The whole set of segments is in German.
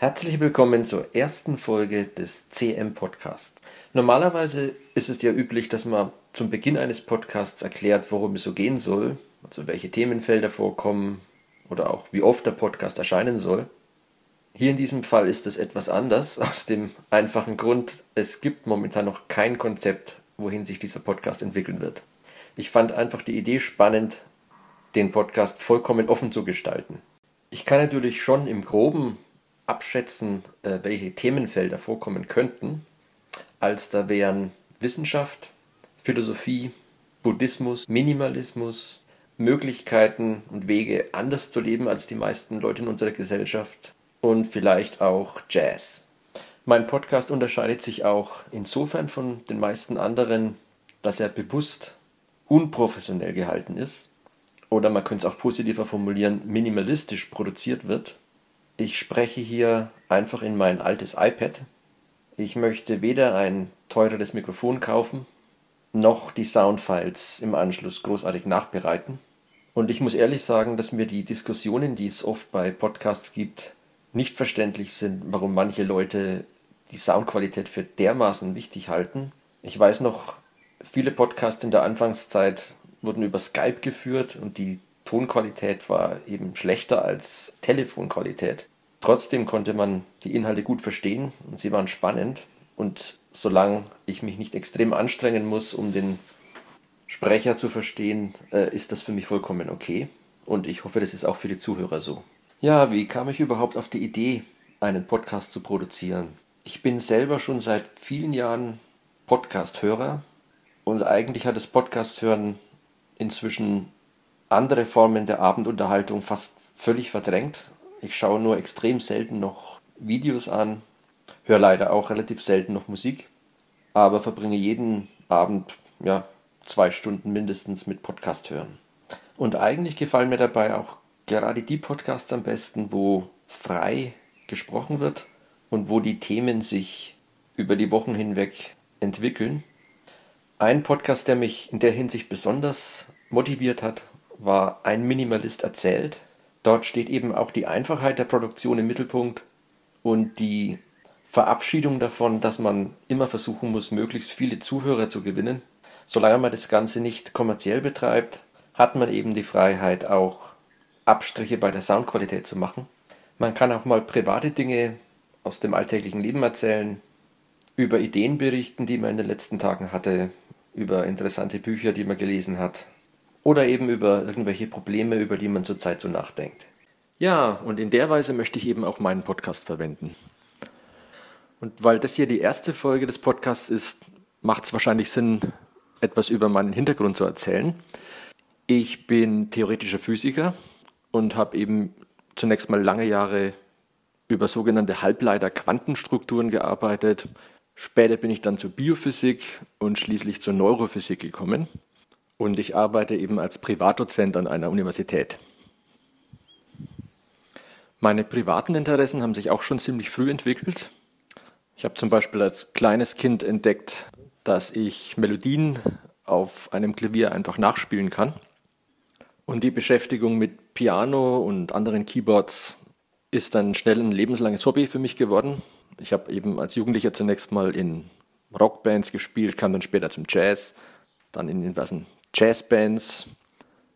Herzlich willkommen zur ersten Folge des CM Podcasts. Normalerweise ist es ja üblich, dass man zum Beginn eines Podcasts erklärt, worum es so gehen soll, also welche Themenfelder vorkommen oder auch wie oft der Podcast erscheinen soll. Hier in diesem Fall ist es etwas anders, aus dem einfachen Grund, es gibt momentan noch kein Konzept, wohin sich dieser Podcast entwickeln wird. Ich fand einfach die Idee spannend, den Podcast vollkommen offen zu gestalten. Ich kann natürlich schon im groben abschätzen, äh, welche Themenfelder vorkommen könnten, als da wären Wissenschaft, Philosophie, Buddhismus, Minimalismus, Möglichkeiten und Wege, anders zu leben als die meisten Leute in unserer Gesellschaft und vielleicht auch Jazz. Mein Podcast unterscheidet sich auch insofern von den meisten anderen, dass er bewusst unprofessionell gehalten ist oder man könnte es auch positiver formulieren, minimalistisch produziert wird ich spreche hier einfach in mein altes iPad. Ich möchte weder ein teureres Mikrofon kaufen, noch die Soundfiles im Anschluss großartig nachbereiten. Und ich muss ehrlich sagen, dass mir die Diskussionen, die es oft bei Podcasts gibt, nicht verständlich sind, warum manche Leute die Soundqualität für dermaßen wichtig halten. Ich weiß noch, viele Podcasts in der Anfangszeit wurden über Skype geführt und die Tonqualität war eben schlechter als Telefonqualität. Trotzdem konnte man die Inhalte gut verstehen und sie waren spannend. Und solange ich mich nicht extrem anstrengen muss, um den Sprecher zu verstehen, äh, ist das für mich vollkommen okay. Und ich hoffe, das ist auch für die Zuhörer so. Ja, wie kam ich überhaupt auf die Idee, einen Podcast zu produzieren? Ich bin selber schon seit vielen Jahren Podcast-Hörer und eigentlich hat das Podcast-Hören inzwischen andere Formen der Abendunterhaltung fast völlig verdrängt. Ich schaue nur extrem selten noch Videos an, höre leider auch relativ selten noch Musik, aber verbringe jeden Abend ja, zwei Stunden mindestens mit Podcast hören. Und eigentlich gefallen mir dabei auch gerade die Podcasts am besten, wo frei gesprochen wird und wo die Themen sich über die Wochen hinweg entwickeln. Ein Podcast, der mich in der Hinsicht besonders motiviert hat, war Ein Minimalist erzählt. Dort steht eben auch die Einfachheit der Produktion im Mittelpunkt und die Verabschiedung davon, dass man immer versuchen muss, möglichst viele Zuhörer zu gewinnen. Solange man das Ganze nicht kommerziell betreibt, hat man eben die Freiheit, auch Abstriche bei der Soundqualität zu machen. Man kann auch mal private Dinge aus dem alltäglichen Leben erzählen, über Ideen berichten, die man in den letzten Tagen hatte, über interessante Bücher, die man gelesen hat, oder eben über irgendwelche Probleme, über die man zurzeit so nachdenkt. Ja, und in der Weise möchte ich eben auch meinen Podcast verwenden. Und weil das hier die erste Folge des Podcasts ist, macht es wahrscheinlich Sinn, etwas über meinen Hintergrund zu erzählen. Ich bin theoretischer Physiker und habe eben zunächst mal lange Jahre über sogenannte Halbleiter-Quantenstrukturen gearbeitet. Später bin ich dann zur Biophysik und schließlich zur Neurophysik gekommen und ich arbeite eben als Privatdozent an einer Universität. Meine privaten Interessen haben sich auch schon ziemlich früh entwickelt. Ich habe zum Beispiel als kleines Kind entdeckt, dass ich Melodien auf einem Klavier einfach nachspielen kann. Und die Beschäftigung mit Piano und anderen Keyboards ist dann schnell ein lebenslanges Hobby für mich geworden. Ich habe eben als Jugendlicher zunächst mal in Rockbands gespielt, kam dann später zum Jazz, dann in diversen Jazzbands,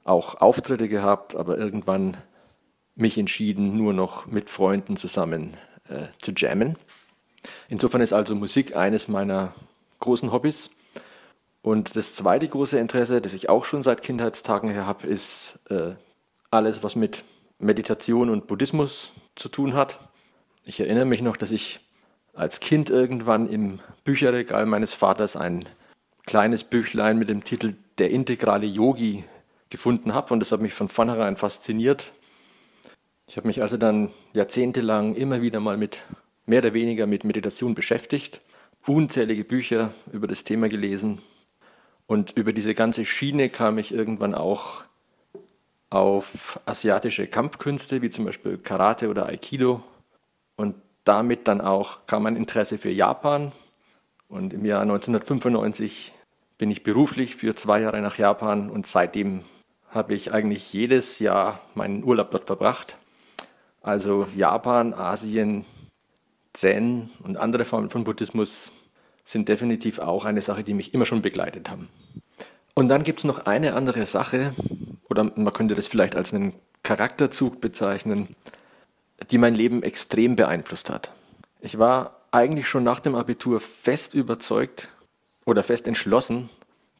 auch Auftritte gehabt, aber irgendwann mich entschieden, nur noch mit Freunden zusammen äh, zu jammen. Insofern ist also Musik eines meiner großen Hobbys. Und das zweite große Interesse, das ich auch schon seit Kindheitstagen her habe, ist äh, alles, was mit Meditation und Buddhismus zu tun hat. Ich erinnere mich noch, dass ich als Kind irgendwann im Bücherregal meines Vaters ein kleines Büchlein mit dem Titel Der integrale Yogi gefunden habe und das hat mich von vornherein fasziniert. Ich habe mich also dann jahrzehntelang immer wieder mal mit mehr oder weniger mit Meditation beschäftigt, unzählige Bücher über das Thema gelesen. Und über diese ganze Schiene kam ich irgendwann auch auf asiatische Kampfkünste wie zum Beispiel Karate oder Aikido. Und damit dann auch kam mein Interesse für Japan. Und im Jahr 1995 bin ich beruflich für zwei Jahre nach Japan und seitdem habe ich eigentlich jedes Jahr meinen Urlaub dort verbracht. Also Japan, Asien, Zen und andere Formen von Buddhismus sind definitiv auch eine Sache, die mich immer schon begleitet haben. Und dann gibt es noch eine andere Sache, oder man könnte das vielleicht als einen Charakterzug bezeichnen, die mein Leben extrem beeinflusst hat. Ich war eigentlich schon nach dem Abitur fest überzeugt oder fest entschlossen,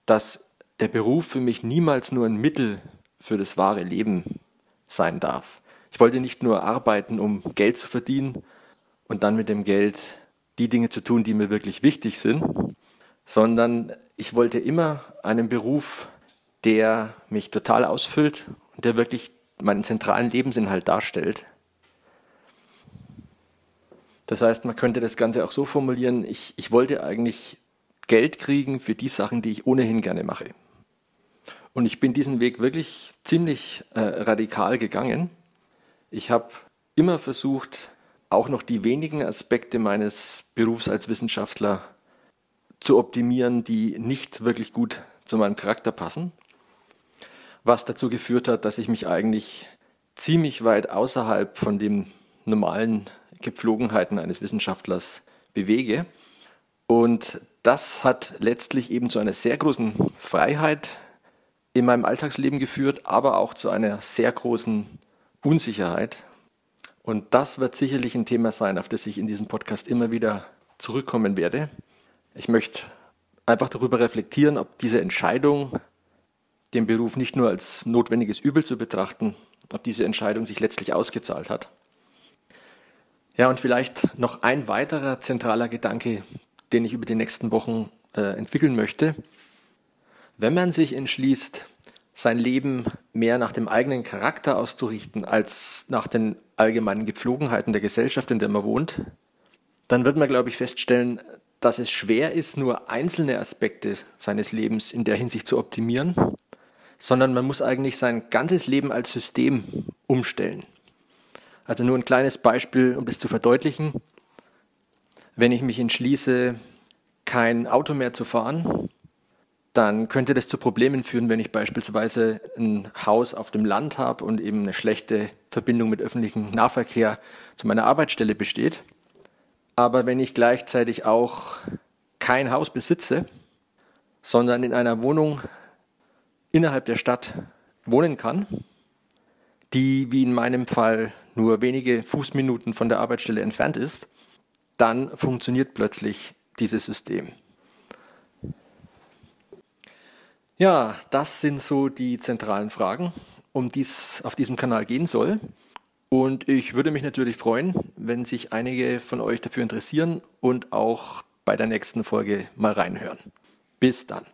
dass der Beruf für mich niemals nur ein Mittel für das wahre Leben sein darf. Ich wollte nicht nur arbeiten, um Geld zu verdienen und dann mit dem Geld die Dinge zu tun, die mir wirklich wichtig sind, sondern ich wollte immer einen Beruf, der mich total ausfüllt und der wirklich meinen zentralen Lebensinhalt darstellt. Das heißt, man könnte das Ganze auch so formulieren, ich, ich wollte eigentlich Geld kriegen für die Sachen, die ich ohnehin gerne mache. Und ich bin diesen Weg wirklich ziemlich äh, radikal gegangen. Ich habe immer versucht, auch noch die wenigen Aspekte meines Berufs als Wissenschaftler zu optimieren, die nicht wirklich gut zu meinem Charakter passen. Was dazu geführt hat, dass ich mich eigentlich ziemlich weit außerhalb von den normalen Gepflogenheiten eines Wissenschaftlers bewege. Und das hat letztlich eben zu einer sehr großen Freiheit in meinem Alltagsleben geführt, aber auch zu einer sehr großen Unsicherheit. Und das wird sicherlich ein Thema sein, auf das ich in diesem Podcast immer wieder zurückkommen werde. Ich möchte einfach darüber reflektieren, ob diese Entscheidung, den Beruf nicht nur als notwendiges Übel zu betrachten, ob diese Entscheidung sich letztlich ausgezahlt hat. Ja, und vielleicht noch ein weiterer zentraler Gedanke, den ich über die nächsten Wochen äh, entwickeln möchte. Wenn man sich entschließt, sein Leben mehr nach dem eigenen Charakter auszurichten als nach den allgemeinen Gepflogenheiten der Gesellschaft, in der man wohnt, dann wird man, glaube ich, feststellen, dass es schwer ist, nur einzelne Aspekte seines Lebens in der Hinsicht zu optimieren, sondern man muss eigentlich sein ganzes Leben als System umstellen. Also nur ein kleines Beispiel, um das zu verdeutlichen. Wenn ich mich entschließe, kein Auto mehr zu fahren, dann könnte das zu Problemen führen, wenn ich beispielsweise ein Haus auf dem Land habe und eben eine schlechte Verbindung mit öffentlichem Nahverkehr zu meiner Arbeitsstelle besteht. Aber wenn ich gleichzeitig auch kein Haus besitze, sondern in einer Wohnung innerhalb der Stadt wohnen kann, die wie in meinem Fall nur wenige Fußminuten von der Arbeitsstelle entfernt ist, dann funktioniert plötzlich dieses System. Ja, das sind so die zentralen Fragen, um die es auf diesem Kanal gehen soll. Und ich würde mich natürlich freuen, wenn sich einige von euch dafür interessieren und auch bei der nächsten Folge mal reinhören. Bis dann.